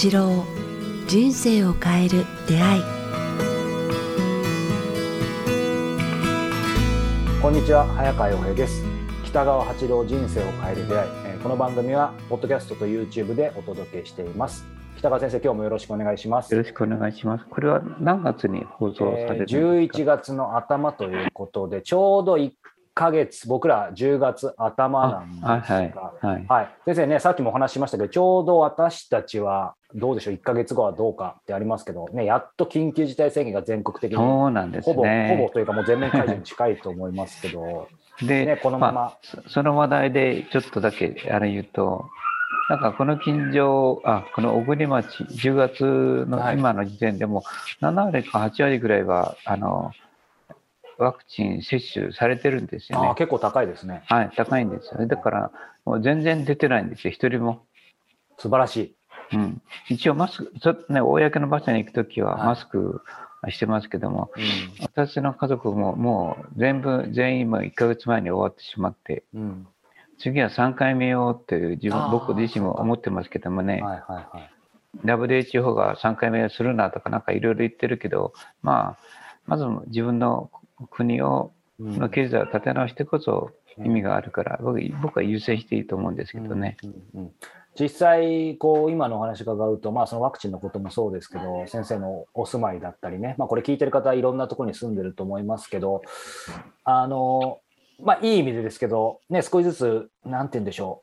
八郎人生を変える出会い。こんにちは早川洋平です。北川八郎人生を変える出会い。えーこの番組はポッドキャストと YouTube でお届けしています。北川先生今日もよろしくお願いします。よろしくお願いします。これは何月に放送されえーるんです11か、月の頭ということでちょうど1ヶ月僕ら10月頭なんですが。あはいはい。はい、先生ね、さっきもお話ししましたけど、ちょうど私たちはどうでしょう、1ヶ月後はどうかってありますけど、ね、やっと緊急事態宣言が全国的にほそうなんですぼ、ほぼね。というか、もう全面解除に近いと思いますけど、で、ね、このまま、あそその話題でちょっとだけあれ言うと、なんかこの近所、あこの小国町、10月はいの今の時点でも、7割か8割ぐらいはあのワクチン接種されてるんですよね。結構高いですね。はい、高いんですよね。だから、もう全然出てないんですよ、一人も。素晴らしい。うん、一応マスク、ちょっとね、公の場所に行くときははいマスクしてますけども、う私の家族ももう全部、全員も1ヶ月前に終わってしまって、ん。うん。次は3回目よっていう自分、僕自身も思ってますけどもね、はいはいはい。WHO が3回目するなとかなんかいろいろ言ってるけど、まあ、まず自分の国を、うんの経済を立て直してこそ意味があるから、僕僕は優先していいと思うんですけどね。うんうんうん実際、こう今のお話伺うと、まあ、そのワクチンのこともそうですけど、先生のお住まいだったりね、まあ、これ聞いてる方はいろんなところに住んでると思いますけど、あのまあ、いい意味でですけど、ね、少しずつ、なんて言うんでしょ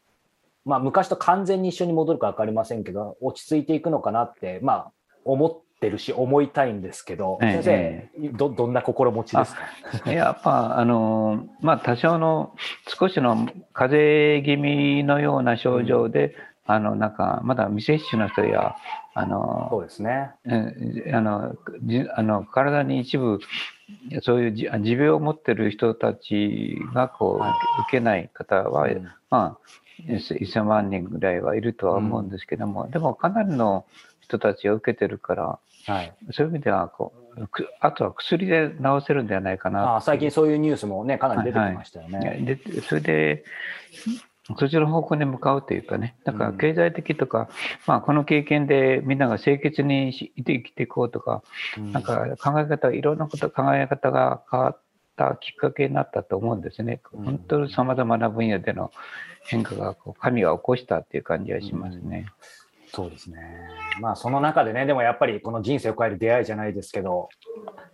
う、まあ、昔と完全に一緒に戻るか分かりませんけど、落ち着いていくのかなって、まあ、思ってるし、思いたいんですけど、ええ。先生、どどんな心持ちですか？やっぱ、あの、まあ、多少の、少しの風邪気味のような症状で、あの、なんか、まだ未接種の人や、あそうの、ですね。えあの、じあの体に一部、そういうじ持病を持ってる人たちが、こう、はい。受けない方は、うん。まあ、1000万人ぐらいはいるとは思うんですけども、でも、かなりの人たちが受けてるから、はい、そういう意味ではこう、くあとは薬で治せるんではないかなあ最近そういうニュースもね、かなり出てきましたよね。でそれで、そっちの方向に向かうというかね、だからうん経済的とか、まあ、この経験でみんなが清潔にし生きていこうとか、うんなんか考え方、いろんなこと、考え方が変わったきっかけになったと思うんですね。うん本当にさまざまな分野での変化がこう神が起こしたっていう感じがしますね。そうですね。まあその中でね、でもやっぱりこの人生を変える出会いじゃないですけど、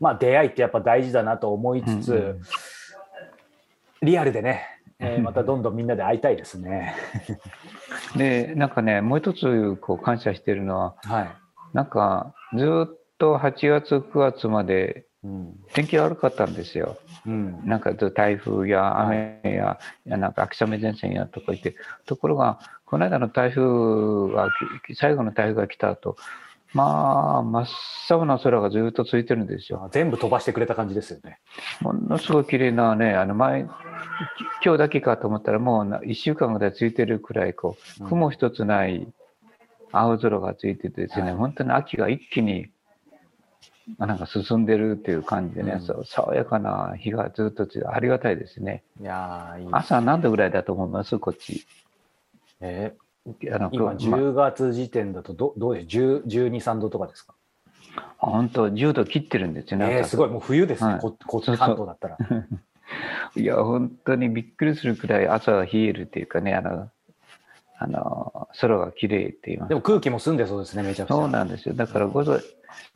まあ出会いってやっぱ大事だなと思いつつ、うんうんリアルでね、えーまたどんどんみんなで会いたいですね。で、なんかね、もう一つこう感謝しているのは、はい。なんかずっと8月、9月までうん。天気悪かったんですよ。うん。なんか台風や雨や、いやなんか秋雨前線やとか言って、ところが、この間の台風が、き最後の台風が来た後、まあ、真っ青な空がずっと続いてるんですよ。全部飛ばしてくれた感じですよね。ものすごい綺麗なね、あの前、き今日だけかと思ったらもうな1週間ぐらいついてるくらい、こう、雲一つない青空がついててですね、はい。本当に秋が一気に、あなんか進んでるっていう感じでね、うん。爽やかな日がずっとついてありがたいですね。いやーいい朝何度ぐらいだと思います？こっち。え？あのー今ま10月時点だとどどうです？10 12、3度とかですか、本当10度切ってるんですよね。朝えーすごい、もう冬ですね、はい。ここそうそう。関東だったら。いや、本当にびっくりするくらい朝は冷えるっていうかね、あの、あの空が綺麗って言いますでも空気も澄んでそうですね、めちゃくちゃ。そうなんですよ。だからこそ、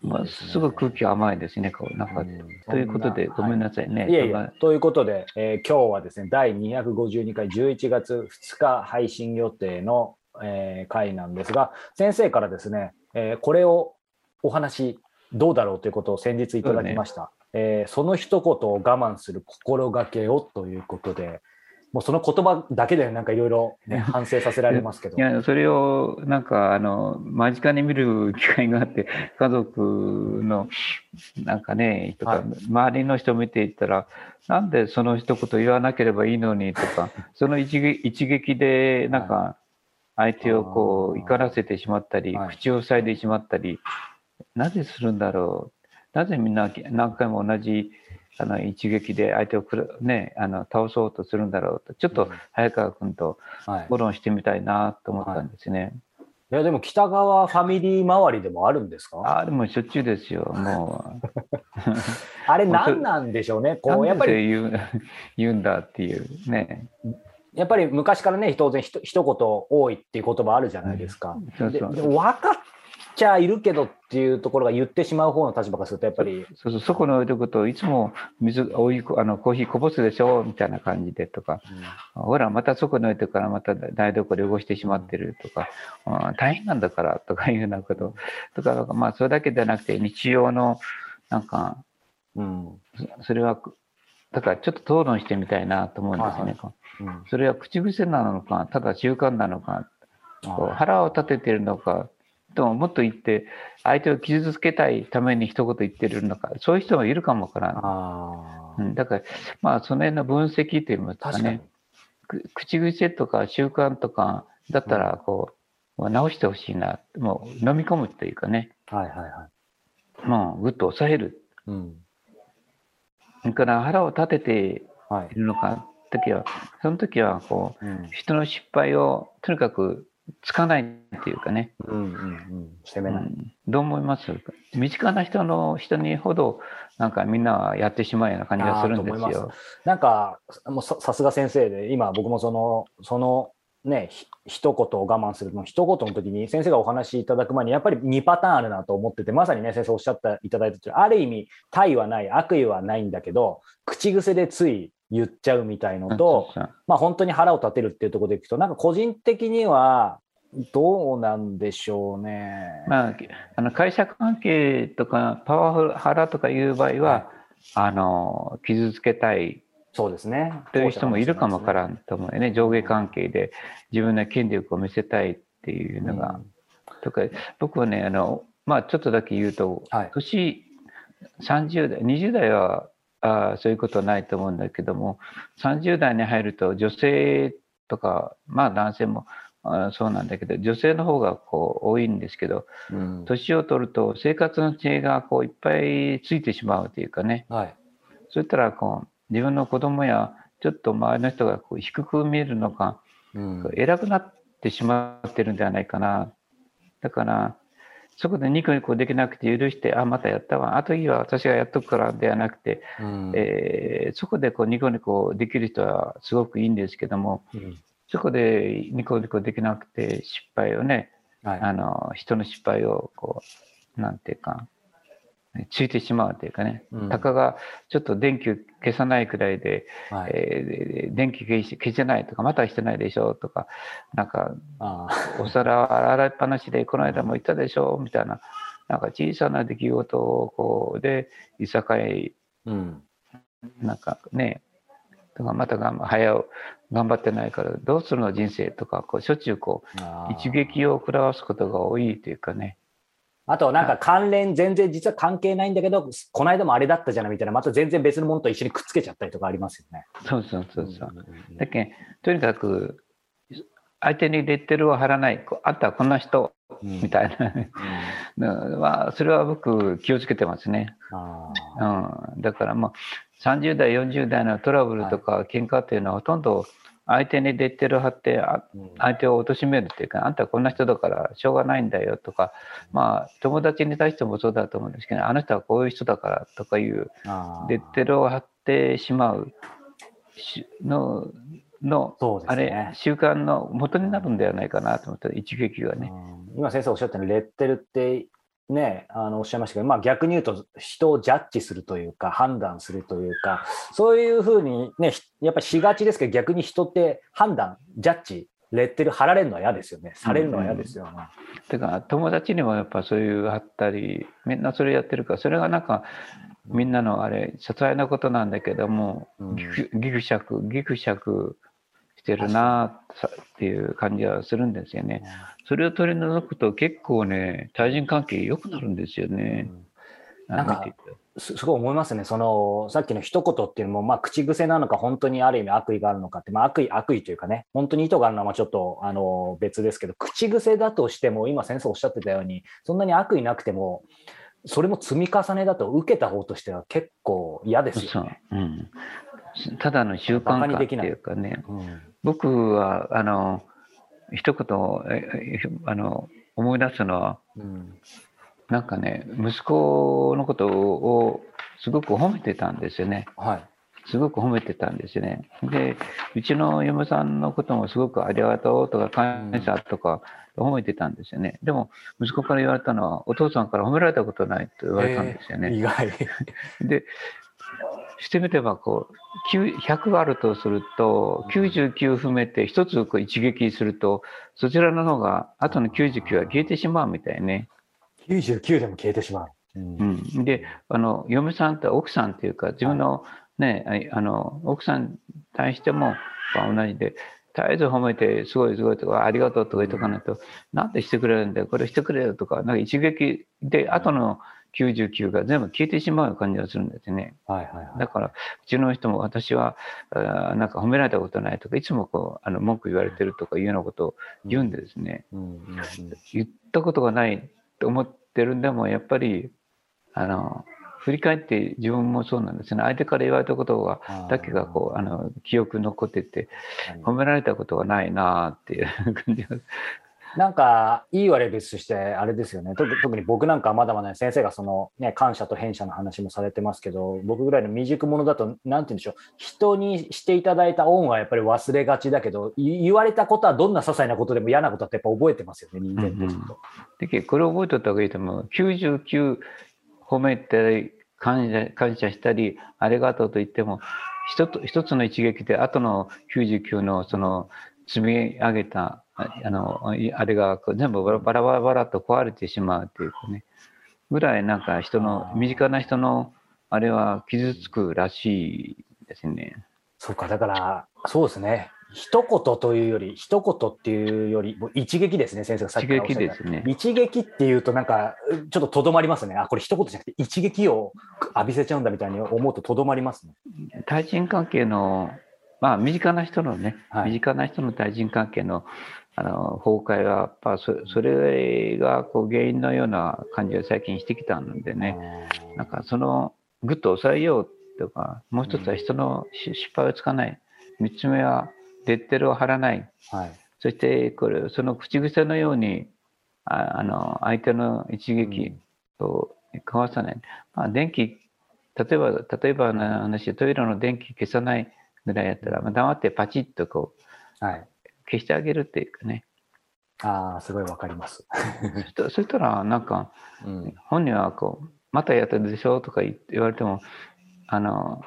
まあ、すごい空気甘いですね、こうなんか。うんということで、ごめんなさいね。いえいそんなえ、ということで、えー今日はですね、第252回11月2日配信予定の、えー回なんですが、先生からですね、えーこれをお話どうだろうということを先日いただきました。えーその一言を我慢する心がけをということで、もうその言葉だけでなんかいろいろね反省させられますけどい。や、それをなんか、あの、間近に見る機会があって、家族の、なんかね、とか、はい周りの人見ていったら、なんでその一言言わなければいいのにとか、その一撃一撃で、なんか、相手をこう、怒らせてしまったり、はい口を塞いでしまったり、なぜするんだろう。なぜみんな何回も同じあの一撃で相手をくる、ね、あの倒そうとするんだろうと、ちょっと早川君とはい。討論してみたいなと思ったんですね。いや、でも北川ファミリー周りでもあるんですか？ああ、でもしょっちゅうですよ、もう。あれ何なんでしょうね。こう、やっぱり、言う 言うんだっていうね。やっぱり昔からね、当然ひと一言多いっていう言葉あるじゃないですか。そうそうででも分かっちゃいるけどっていうところが言ってしまう方の立場からすると、やっぱり、そうそう、そこに置いとくと、いつも水、お湯、あの、コーヒーこぼすでしょみたいな感じでとか、ほら、またそこに置いてからまた台所汚してしまってるとか、うん大変なんだからとかいうようなこと。とか、まあ、それだけじゃなくて、日常の、なんか、うん。そそれは、だからちょっと討論してみたいなと思うんですよね。うんそれは口癖なのか、ただ習慣なのか、腹を立ててるのか、とももっと言って、相手を傷つけたいために一言言ってるのか、そういう人もいるかもわからん。あーうん、だから、まあ、その辺の分析といいますかね、。く口癖とか習慣とかだったら、こう、まあ直してほしいな、もう飲み込むというかね、はいはいはい。もうぐっと抑える。うんそれから腹を立ててはいいるのか、時は、その時は、こう、うん人の失敗をとにかくつかないっていうかね、うんうんうん、責めない。うん。どう思います？身近な人の人にほどなんかみんなはやってしまうような感じがするんですあーと思いよ。なんか、もうささすが先生で、今僕もその、その、ね、ひ一言を我慢する。の一言の時に先生がお話しいただく前にやっぱり2パターンあるなと思っててまさにね先生おっしゃっていただいたある意味対はない悪意はないんだけど口癖でつい言っちゃうみたいのと、まあ本当に腹を立てるっていうところでいくとなんか個人的にはどうなんでしょうね。まあ、あの会社関係とかパワフル腹とかいう場合は、はいあの傷つけたいそうですね。という人もいるかもわかん。らんと思うよね上下関係で自分の権力を見せたいっていうのが。とか僕はねあの、まあ、ちょっとだけ言うとはい。年30代20代はあーそういうことはないと思うんだけども30代に入ると女性とかまあ男性もあーそうなんだけど女性の方がこう多いんですけどうん年を取ると生活の知恵がこういっぱいついてしまうというかねはい。そういったらこう自分の子供やちょっと周りの人がこう低く見えるのかうん偉くなってしまってるんではないかな。だから、そこでニコニコできなくて許して、あ、またやったわ。あといいわ、私がやっとくからではなくて、うん。えーそこでこうニコニコできる人はすごくいいんですけども、うん。そこでニコニコできなくて失敗をね、はい。あの、人の失敗をこう、なんていうか、ついてしまうというかね、うん。たかがちょっと電気を消さないくらいで、はい。えー電気消し消してないとか、またしてないでしょとか、なんかあお皿洗いっぱなしでこの間も言ったでしょみたいな、なんか小さな出来事をこうで、いさかい、ーうん。なんかね、とかまたがう頑張ってないからどうするの人生とか、こうしょっちゅうこう一撃を食らわすことが多いというかね。あとなんか関連全然実は関係ないんだけどこの間もあれだったじゃないみたいなまた全然別のものと一緒にくっつけちゃったりとかありますよね。そうそうそうそう。んだけんとにかく相手にレッテルを貼らない、あんたはこんな人うん。みたいな、うん。まあ、それは僕気をつけてますね。あうん、だからまあ30代40代のトラブルとか喧嘩っていうのはほとんど相手にレッテル貼って相手を貶めるっていうかあんたはこんな人だからしょうがないんだよとかまあ友達に対してもそうだと思うんですけどあの人はこういう人だからとかいうレッテルを貼ってしまうしののそうですあれね。習慣の元になるんではないかなと思った一撃がね。うん今先生おっしゃったようにレッテルってねあのおっしゃいましたけど、まあ、逆に言うと人をジャッジするというか判断するというかそういうふうにねひやっぱりしがちですけど逆に人って判断ジャッジレッテル貼られるのは嫌ですよね。されるのは嫌ですよね。てか友達にもやっぱそういう貼ったりみんなそれやってるからそれがなんかみんなのあれささいなことなんだけども、うん。ぎくぎくしゃくぎくしゃくしてるなさっていう感じはするんですよね。それを取り除くと結構ね対人関係良くなるんですよね。なんかすすごい思いますね、そのさっきの一言っていうのも、まあ、口癖なのか、本当にある意味悪意があるのかって、まあ、悪意悪意というかね、本当に意図があるのはまあちょっとあの別ですけど、口癖だとしても、今、先生おっしゃってたように、そんなに悪意なくても、それも積み重ねだと、受けた方としては結構嫌ですそうよね。、うん、ただの習慣化っていうかねうん僕はあの一言ええあの思い出すのは、うんなんかね、息子のことをすごく褒めてたんですよね。はい。すごく褒めてたんですよね。で、うちの嫁さんのこともすごくありがとうとか感謝とか褒めてたんですよね。でも、息子から言われたのは、お父さんから褒められたことないと言われたんですよね。意外。で、してみれば、こう、9 100あるとすると、99踏めて一つこう一撃すると、そちらの方が、後の99は消えてしまうみたいね。99でも消えてしまう。うんうん、であの嫁さんって奥さんっていうか自分の,、ねあの奥さんに対してもまあ同じで絶えず褒めてすごいすごいとかありがとうとか言っとかないと、なんでしてくれるんだよこれしてくれよとかなんか一撃で後の99が全部消えてしまう感じがするんですね。はいはいはい。だからうちの人も私はあーなんか褒められたことないとかいつもこうあの文句言われてるとかいうようなことを言うんでですね、うんうんうん言ったことがないと思ってるんでもやっぱりあの振り返って自分もそうなんですね。相手から言われたことがだけがこうあの記憶残っててはい。褒められたことがないなあっていう感じがなんか、いい悪い別として、あれですよね。特特に僕なんかはまだまだね、先生がその、ね、感謝と返謝の話もされてますけど、僕ぐらいの未熟者だと、なんて言うんでしょう、人にしていただいた恩はやっぱり忘れがちだけど、い言われたことはどんな些細なことでも嫌なことってやっぱ覚えてますよね、人間ってずっと。でけどこれを覚えとった方がいいと思う99褒めたり感謝感謝したりありがとうと言っても一つ一つの一撃で後の99のその積み上げたああのいあれが全部バラバラと壊れてしまうというかねぐらいなんか人の身近な人のあれは傷つくらしいですね。そうか、だから、そうですね。一言というより、一言っていうより、もう一撃ですね、先生がさっ一きからおっしゃった撃ですね。一撃っていうとなんかちょっととどまりますね。あこれ一言じゃなくて一撃を浴びせちゃうんだみたいに思うととどまりますね。対人関係の、まあ、身近な人のね、はい。身近な人の対人関係のあの崩壊は、やっぱそそれがこう原因のような感じが最近してきたのでね、なんかそのぐっと抑えようとか、もう一つは人のし失敗をつかない、三つ目はレッテルを貼らない、はい。そしてこれその口癖のように、ああの相手の一撃を交わさない。まあ、電気、例えば、例えばの話、トイレの電気消さないぐらいやったら、まあ、黙ってパチッとこうはい。消してあげるっていうかね。ああ、すごいわかります。そしたらそしたら、なんか、うん。本人はこう、またやったでしょとか言言われても、あの、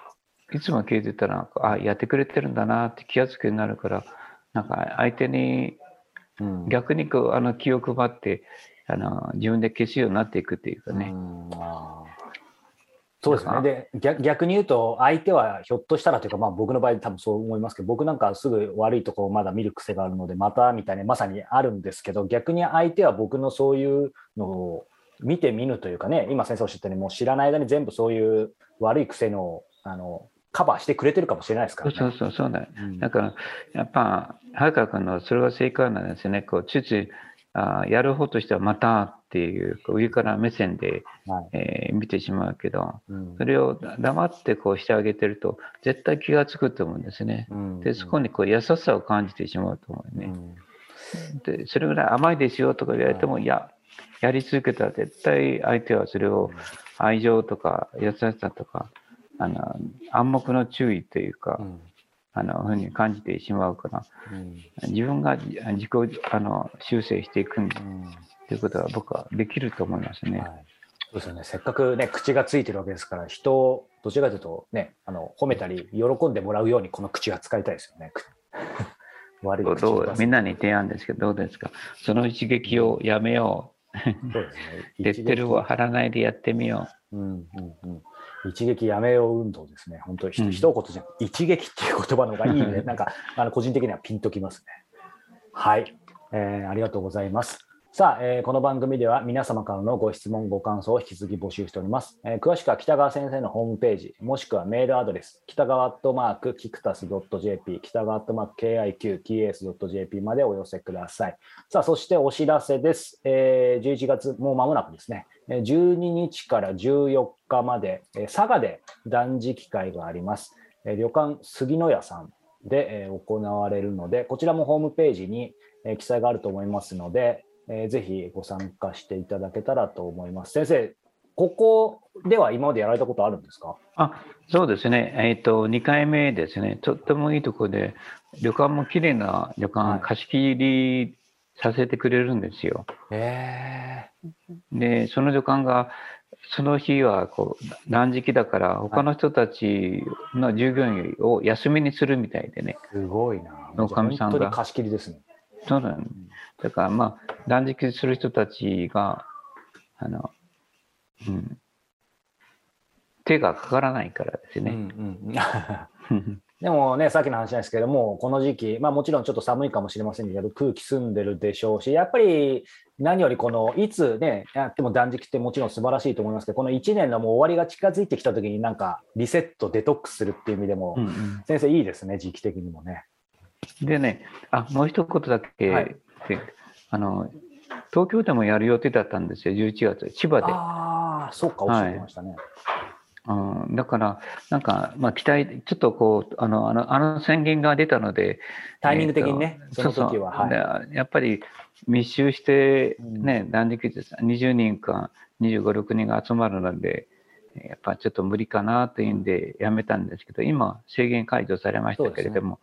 いつも聞いてたら、あ、やってくれてるんだなって気がつくようになるから、なんか相手にうん、逆にこうあの気を配ってあの自分で消すようになっていくっていうかうね、んあーそうですね。で逆逆に言うと、相手はひょっとしたらというか、まあ、僕の場合、多分そう思いますけど、僕なんかすぐ悪いところをまだ見る癖があるので、またみたいな、まさにあるんですけど、逆に相手は僕のそういうのを見て見ぬというかね、今先生おっしゃったように、もう知らない間に全部そういう悪い癖のあのカバーしてくれてるかもしれないですからね。そうそうそうそうんだからやっぱ早川君のそれが正解なんですよねこうついついあやる方としてはまたっていう上から目線で、はい。えー見てしまうけどうん。それを黙ってこうしてあげてると絶対気がつくと思うんですね。うん。でそこにこう優しさを感じてしまうと思うね、うん。でそれぐらい甘いですよとか言われても、い。ややり続けたら絶対相手はそれを愛情とか優しさとかあの暗黙の注意というか、うん。あのふうに感じてしまうからうん。自分が自己あの修正していくんだうんということは僕はできると思いますね。はい、そうですよね。せっかくね、口がついてるわけですから、人をどちらかというとね、あの褒めたり、喜んでもらうように、この口が使いたいですよね。悪い口どを出すうみんなに提案ですけどどうですか？その一撃をやめよそうですね。うレッテルを貼らないでやってみようんうんうん一撃やめよう運動ですね。本当にひうん一言じゃ一撃っていう言葉の方がいいね。なんか、あの個人的にはピンときますね。はい、えーありがとうございます。さあ、えーこの番組では皆様からのご質問、ご感想を引き続き募集しております。えー詳しくは北川先生のホームページ、もしくはメールアドレス、北川アットマークキクタス .jp、北川アットマーク KIQTS.jp までお寄せください。さあ、そしてお知らせです。えー11月、もう間もなくですね、12日から14日まで、えー佐賀で断食会があります。えー旅館杉野屋さんで、えー行われるので、こちらもホームページに、えー記載があると思いますので、えーぜひご参加していただけたらと思います。先生、ここでは今までやられたことあるんですか？あそうですね、えっと2回目ですね、とってもいいところで、旅館も綺麗な旅館、はい貸し切りさせてくれるんですよ。えで、その旅館が、その日はこう断食だから、他の人たちの従業員を休みにするみたいでね、すごいな。おかみさんが本当に貸し切りですね。そうなんだから、まあ、断食する人たちが、あの、うん、手がかからないからですうんね。うん でもね、さっきの話なんですけども、この時期、まあもちろんちょっと寒いかもしれませんけど、空気澄んでるでしょうし、やっぱり何よりこの、いつね、やっても断食ってもちろん素晴らしいと思いますけど、この1年のもう終わりが近づいてきた時になんかリセット、デトックスするっていう意味でも、うんうん先生いいですね、時期的にもね。でね、あもう一言だけ、はい。であの、東京でもやる予定だったんですよ、11月、千葉で。ああ、そっか、おっしゃってましたね。うん、だから、なんか、まあ、期待、ちょっとこう、あの、あのあの宣言が出たので、タイミング的にねえーとその時はそうそう。はでやっぱり密集して、うん。ね、断食です20人か25、6人が集まるので、やっぱちょっと無理かなというんでやめたんですけど、今、制限解除されましたけれども、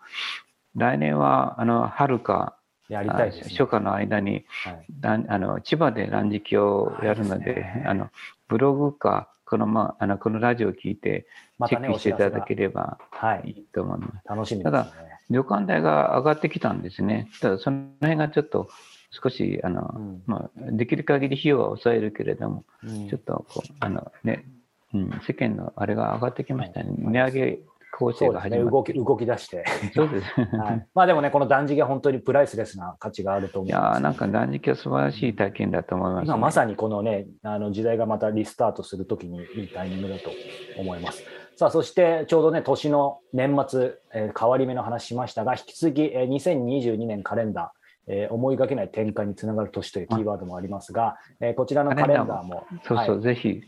来年は、あの、春か、やりたいね。初夏の間に、はいあの千葉で断食をやるので、はいねあのブログかこの,、まあ、あのこのラジオを聞いてチェまたね、ックしていただければはいい、いと思います。楽しみですね。旅館代が上がってきたんですね。ただその辺がちょっと少しあの、うんまあ、できる限り費用は抑えるけれども、うんちょっとこうあの、ねうん、世間のあれが上がってきましたね。はい値上げ構成が始まって動き 動き出して。そうです。はい、まあでもね、この断食は本当にプライスレスな価値があると思いやいます。ーなんか断食は素晴らしい体験だと思います、ね。今まさにこのね、あの時代がまたリスタートするときにいいタイミングだと思います。さあ、そしてちょうどね、年の年末、えー変わり目の話しましたが、引き続き、えー2022年カレンダー、えー思いがけない展開につながる年というキーワードもありますが、えーこちらのカレンダーもそうそう、はいぜひ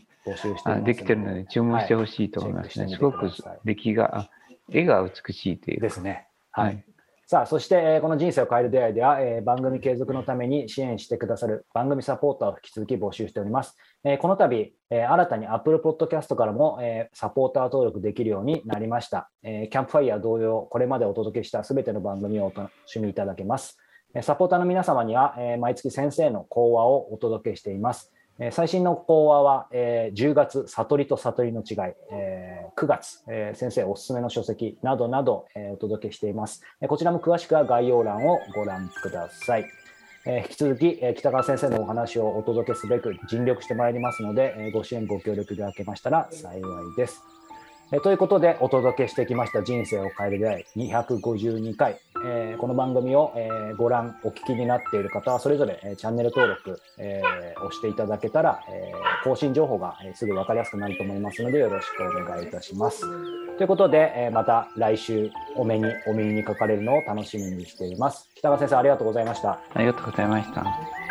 あできてるので注文してほしいと思いますね。はいすごく出来が、あ絵が美しいという。ですね。はい。はいさあ、そして、えーこの人生を変える出会いでは、えー番組継続のために支援してくださる番組サポーターを引き続き募集しております。えーこの度、えー新たに Apple Podcast からも、えーサポーター登録できるようになりました。えーキャンプファイヤー同様、これまでお届けしたすべての番組をお楽しみいただけます。えーサポーターの皆様には、えー毎月先生の講話をお届けしています。え最新の講話は、えー10月、悟りと悟りの違い、えー9月、え先生おすすめの書籍などなど、えお届けしています。えこちらも詳しくは概要欄をご覧ください。え引き続き、え北川先生のお話をお届けすべく尽力してまいりますので、えご支援、ご協力いただけましたら幸いです。えということで、お届けしてきました人生を変える出会い252回。えーこの番組を、えーご覧、お聞きになっている方は、それぞれ、えーチャンネル登録、えー押していただけたら、えー更新情報が、えーすぐ分かりやすくなると思いますので、よろしくお願いいたします。ということで、えーまた来週お目に、お耳にかかれるのを楽しみにしています。北川先生、ありがとうございました。ありがとうございました。